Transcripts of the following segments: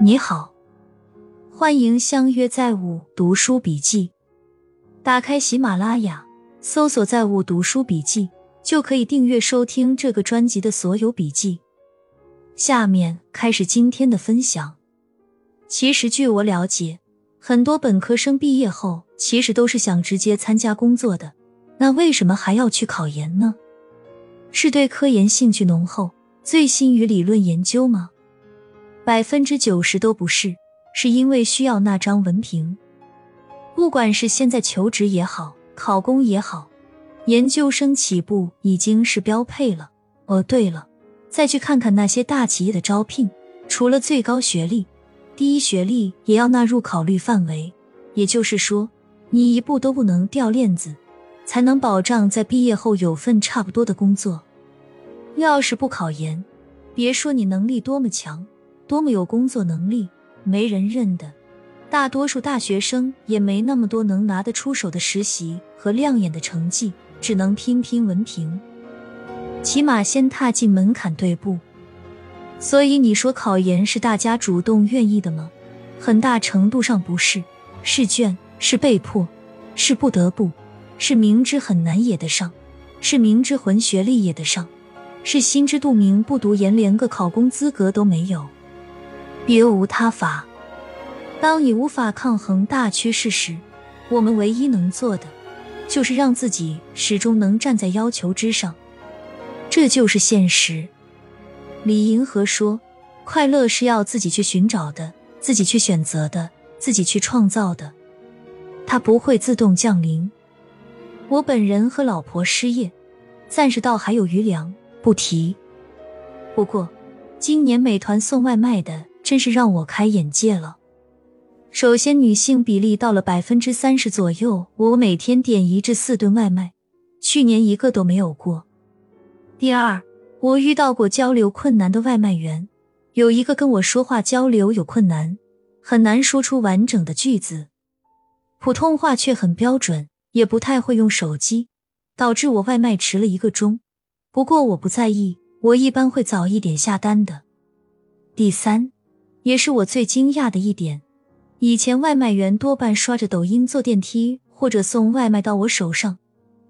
你好，欢迎相约在物读书笔记。打开喜马拉雅，搜索“在物读书笔记”，就可以订阅收听这个专辑的所有笔记。下面开始今天的分享。其实，据我了解，很多本科生毕业后其实都是想直接参加工作的。那为什么还要去考研呢？是对科研兴趣浓厚，醉心于理论研究吗？百分之九十都不是，是因为需要那张文凭。不管是现在求职也好，考公也好，研究生起步已经是标配了。哦，对了，再去看看那些大企业的招聘，除了最高学历，第一学历也要纳入考虑范围。也就是说，你一步都不能掉链子。才能保障在毕业后有份差不多的工作。要是不考研，别说你能力多么强，多么有工作能力，没人认的。大多数大学生也没那么多能拿得出手的实习和亮眼的成绩，只能拼拼文凭，起码先踏进门槛对步。所以你说考研是大家主动愿意的吗？很大程度上不是，试卷是被迫，是不得不。是明知很难也得上，是明知混学历也得上，是心知肚明不读研连个考公资格都没有，别无他法。当你无法抗衡大趋势时，我们唯一能做的就是让自己始终能站在要求之上，这就是现实。李银河说：“快乐是要自己去寻找的，自己去选择的，自己去创造的，它不会自动降临。”我本人和老婆失业，暂时倒还有余粮，不提。不过，今年美团送外卖的真是让我开眼界了。首先，女性比例到了百分之三十左右，我每天点一至四顿外卖，去年一个都没有过。第二，我遇到过交流困难的外卖员，有一个跟我说话交流有困难，很难说出完整的句子，普通话却很标准。也不太会用手机，导致我外卖迟了一个钟。不过我不在意，我一般会早一点下单的。第三，也是我最惊讶的一点，以前外卖员多半刷着抖音坐电梯或者送外卖到我手上。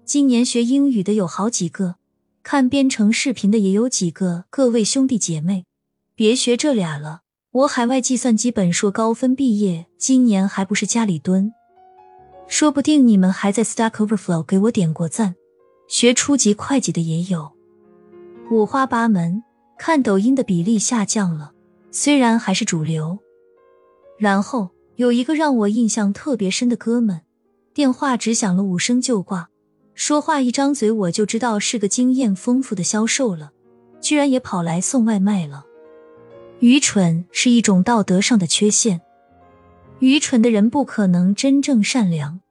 今年学英语的有好几个，看编程视频的也有几个。各位兄弟姐妹，别学这俩了。我海外计算机本硕高分毕业，今年还不是家里蹲。说不定你们还在 Stack Overflow 给我点过赞，学初级会计的也有，五花八门。看抖音的比例下降了，虽然还是主流。然后有一个让我印象特别深的哥们，电话只响了五声就挂，说话一张嘴我就知道是个经验丰富的销售了，居然也跑来送外卖了。愚蠢是一种道德上的缺陷。愚蠢的人不可能真正善良，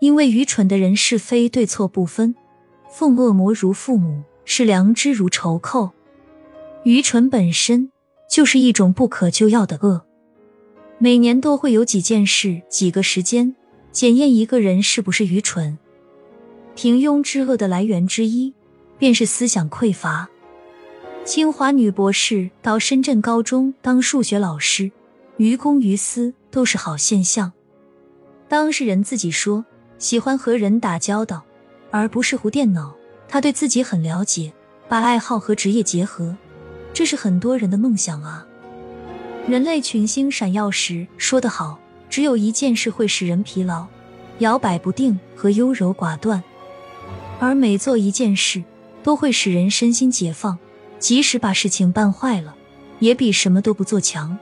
因为愚蠢的人是非对错不分，奉恶魔如父母，视良知如仇寇。愚蠢本身就是一种不可救药的恶。每年都会有几件事、几个时间检验一个人是不是愚蠢。平庸之恶的来源之一，便是思想匮乏。清华女博士到深圳高中当数学老师。于公于私都是好现象。当事人自己说喜欢和人打交道，而不是胡电脑。他对自己很了解，把爱好和职业结合，这是很多人的梦想啊。人类群星闪耀时说得好，只有一件事会使人疲劳、摇摆不定和优柔寡断，而每做一件事都会使人身心解放。即使把事情办坏了，也比什么都不做强。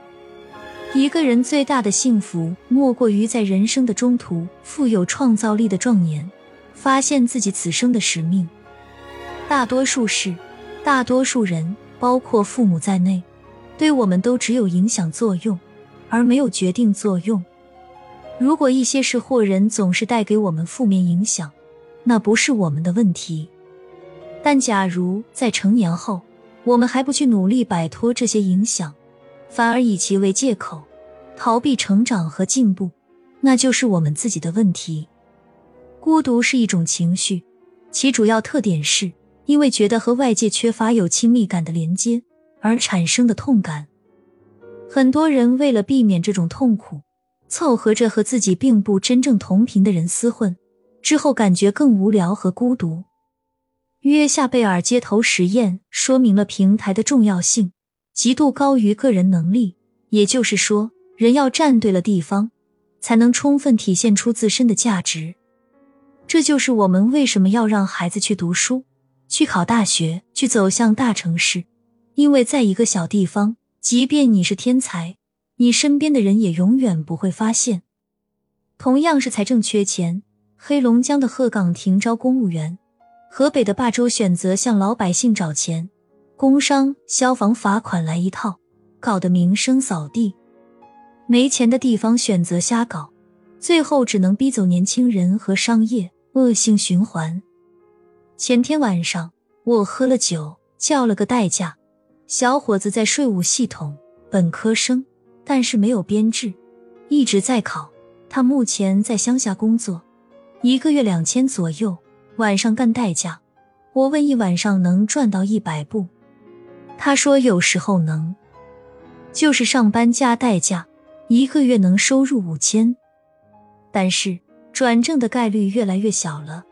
一个人最大的幸福，莫过于在人生的中途，富有创造力的壮年，发现自己此生的使命。大多数事，大多数人，包括父母在内，对我们都只有影响作用，而没有决定作用。如果一些事或人总是带给我们负面影响，那不是我们的问题。但假如在成年后，我们还不去努力摆脱这些影响，反而以其为借口，逃避成长和进步，那就是我们自己的问题。孤独是一种情绪，其主要特点是因为觉得和外界缺乏有亲密感的连接而产生的痛感。很多人为了避免这种痛苦，凑合着和自己并不真正同频的人厮混，之后感觉更无聊和孤独。约夏贝尔街头实验说明了平台的重要性，极度高于个人能力。也就是说，人要站对了地方，才能充分体现出自身的价值。这就是我们为什么要让孩子去读书、去考大学、去走向大城市，因为在一个小地方。即便你是天才，你身边的人也永远不会发现。同样是财政缺钱，黑龙江的鹤岗停招公务员，河北的霸州选择向老百姓找钱，工商消防罚款来一套，搞得名声扫地。没钱的地方选择瞎搞，最后只能逼走年轻人和商业，恶性循环。前天晚上我喝了酒，叫了个代驾。小伙子在税务系统，本科生，但是没有编制，一直在考。他目前在乡下工作，一个月两千左右，晚上干代驾。我问一晚上能赚到一百不？他说有时候能，就是上班加代驾，一个月能收入五千。但是转正的概率越来越小了，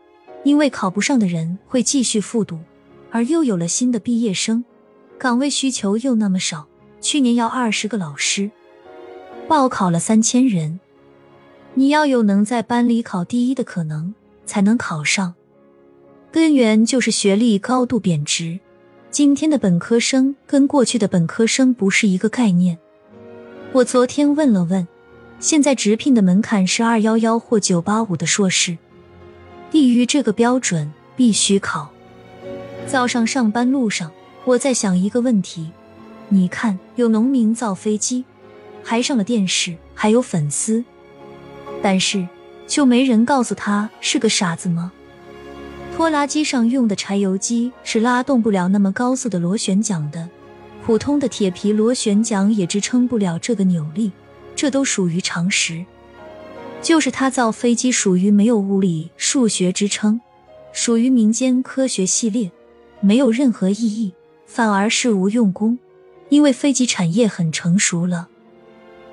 因为考不上的人会继续复读，而又有了新的毕业生。岗位需求又那么少，去年要二十个老师，报考了三千人。你要有能在班里考第一的可能，才能考上。根源就是学历高度贬值。今天的本科生跟过去的本科生不是一个概念。我昨天问了问，现在直聘的门槛是二幺幺或九八五的硕士，低于这个标准必须考。早上上班路上。我在想一个问题，你看，有农民造飞机，还上了电视，还有粉丝，但是就没人告诉他是个傻子吗？拖拉机上用的柴油机是拉动不了那么高速的螺旋桨的，普通的铁皮螺旋桨也支撑不了这个扭力，这都属于常识。就是他造飞机属于没有物理数学支撑，属于民间科学系列，没有任何意义。反而是无用功，因为飞机产业很成熟了。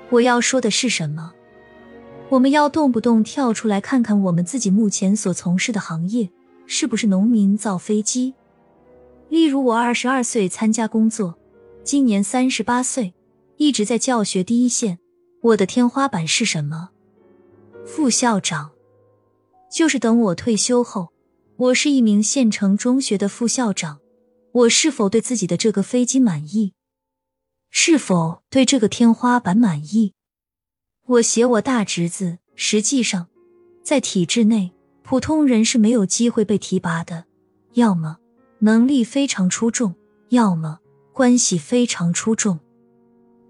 我要说的是什么？我们要动不动跳出来看看我们自己目前所从事的行业是不是农民造飞机。例如，我二十二岁参加工作，今年三十八岁，一直在教学第一线。我的天花板是什么？副校长。就是等我退休后，我是一名县城中学的副校长。我是否对自己的这个飞机满意？是否对这个天花板满意？我写我大侄子，实际上在体制内，普通人是没有机会被提拔的。要么能力非常出众，要么关系非常出众。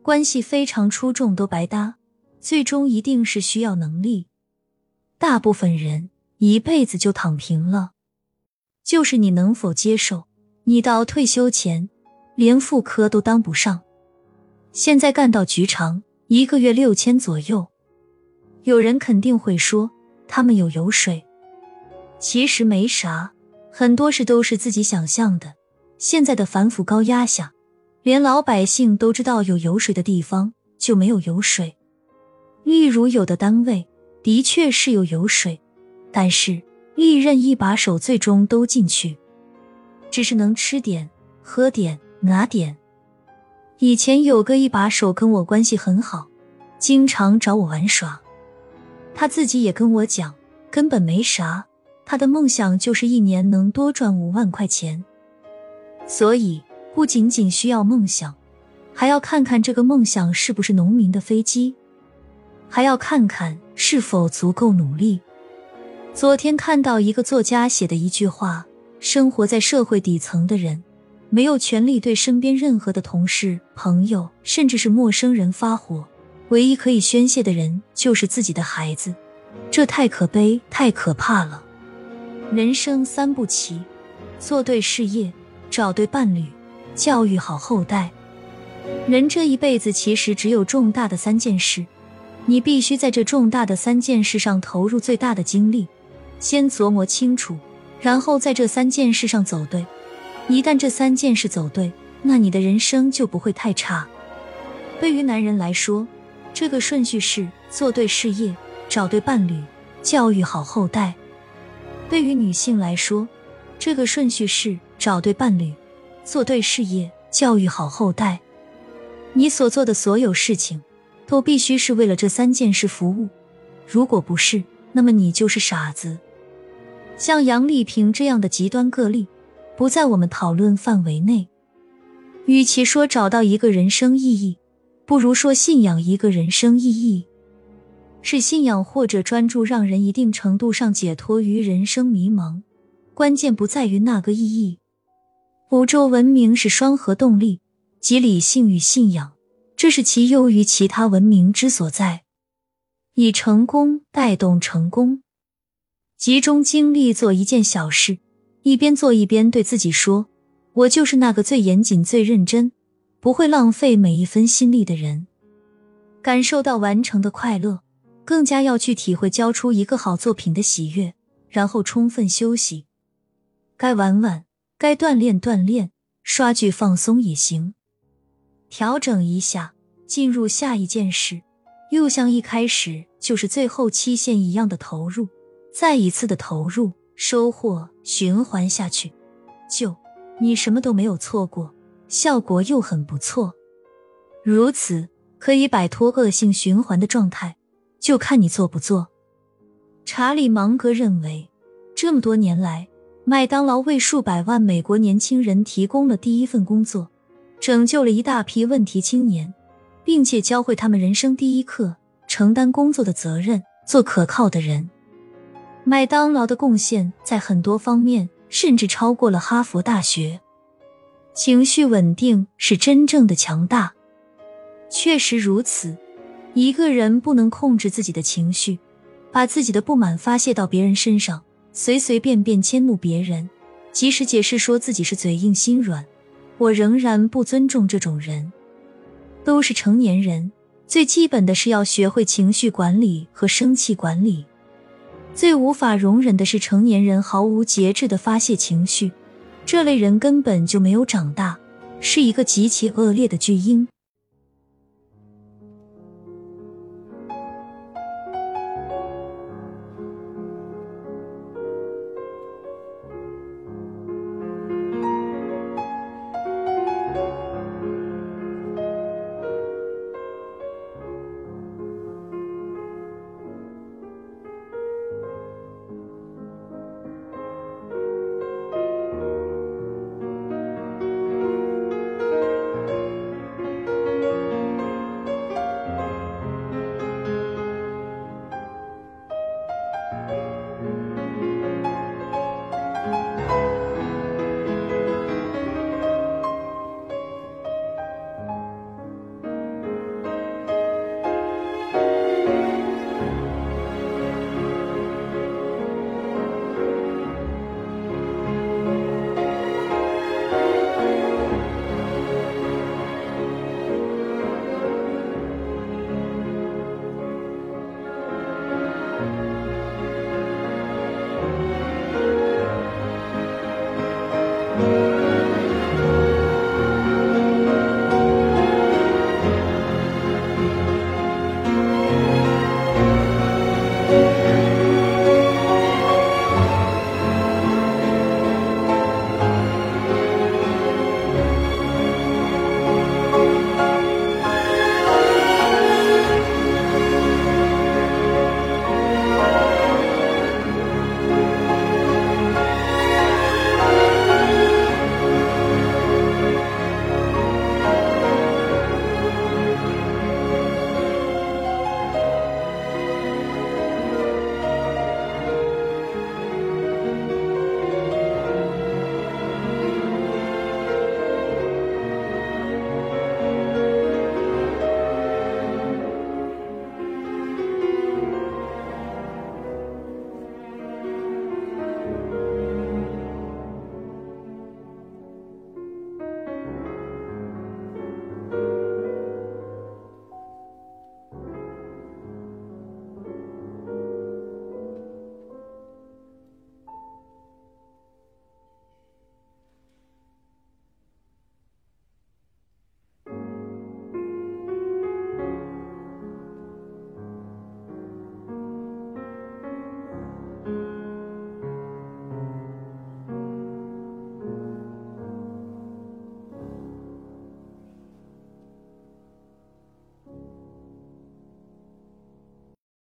关系非常出众都白搭，最终一定是需要能力。大部分人一辈子就躺平了，就是你能否接受？你到退休前，连副科都当不上，现在干到局长，一个月六千左右。有人肯定会说他们有油水，其实没啥，很多事都是自己想象的。现在的反腐高压下，连老百姓都知道有油水的地方就没有油水。例如，有的单位的确是有油水，但是历任一把手最终都进去。只是能吃点、喝点、拿点。以前有个一把手跟我关系很好，经常找我玩耍。他自己也跟我讲，根本没啥，他的梦想就是一年能多赚五万块钱。所以不仅仅需要梦想，还要看看这个梦想是不是农民的飞机，还要看看是否足够努力。昨天看到一个作家写的一句话。生活在社会底层的人，没有权利对身边任何的同事、朋友，甚至是陌生人发火。唯一可以宣泄的人，就是自己的孩子。这太可悲，太可怕了。人生三步棋：做对事业，找对伴侣，教育好后代。人这一辈子其实只有重大的三件事，你必须在这重大的三件事上投入最大的精力，先琢磨清楚。然后在这三件事上走对，一旦这三件事走对，那你的人生就不会太差。对于男人来说，这个顺序是做对事业、找对伴侣、教育好后代；对于女性来说，这个顺序是找对伴侣、做对事业、教育好后代。你所做的所有事情，都必须是为了这三件事服务。如果不是，那么你就是傻子。像杨丽萍这样的极端个例，不在我们讨论范围内。与其说找到一个人生意义，不如说信仰一个人生意义。是信仰或者专注，让人一定程度上解脱于人生迷茫。关键不在于那个意义。宇宙文明是双核动力，即理性与信仰，这是其优于其他文明之所在。以成功带动成功，集中精力做一件小事，一边做一边对自己说。我就是那个最严谨、最认真，不会浪费每一分心力的人。感受到完成的快乐，更加要去体会交出一个好作品的喜悦，然后充分休息。该玩玩，该锻炼锻炼，刷剧放松也行。调整一下，进入下一件事，又像一开始就是最后期限一样的投入，再一次的投入，收获循环下去，就。你什么都没有错过，效果又很不错，如此可以摆脱恶性循环的状态，就看你做不做。查理芒格认为，这么多年来，麦当劳为数百万美国年轻人提供了第一份工作，拯救了一大批问题青年，并且教会他们人生第一课：承担工作的责任，做可靠的人。麦当劳的贡献在很多方面。甚至超过了哈佛大学。情绪稳定是真正的强大，确实如此。一个人不能控制自己的情绪，把自己的不满发泄到别人身上，随随便便迁怒别人，即使解释说自己是嘴硬心软，我仍然不尊重这种人。都是成年人，最基本的是要学会情绪管理和生气管理。最无法容忍的是成年人毫无节制的发泄情绪，这类人根本就没有长大，是一个极其恶劣的巨婴。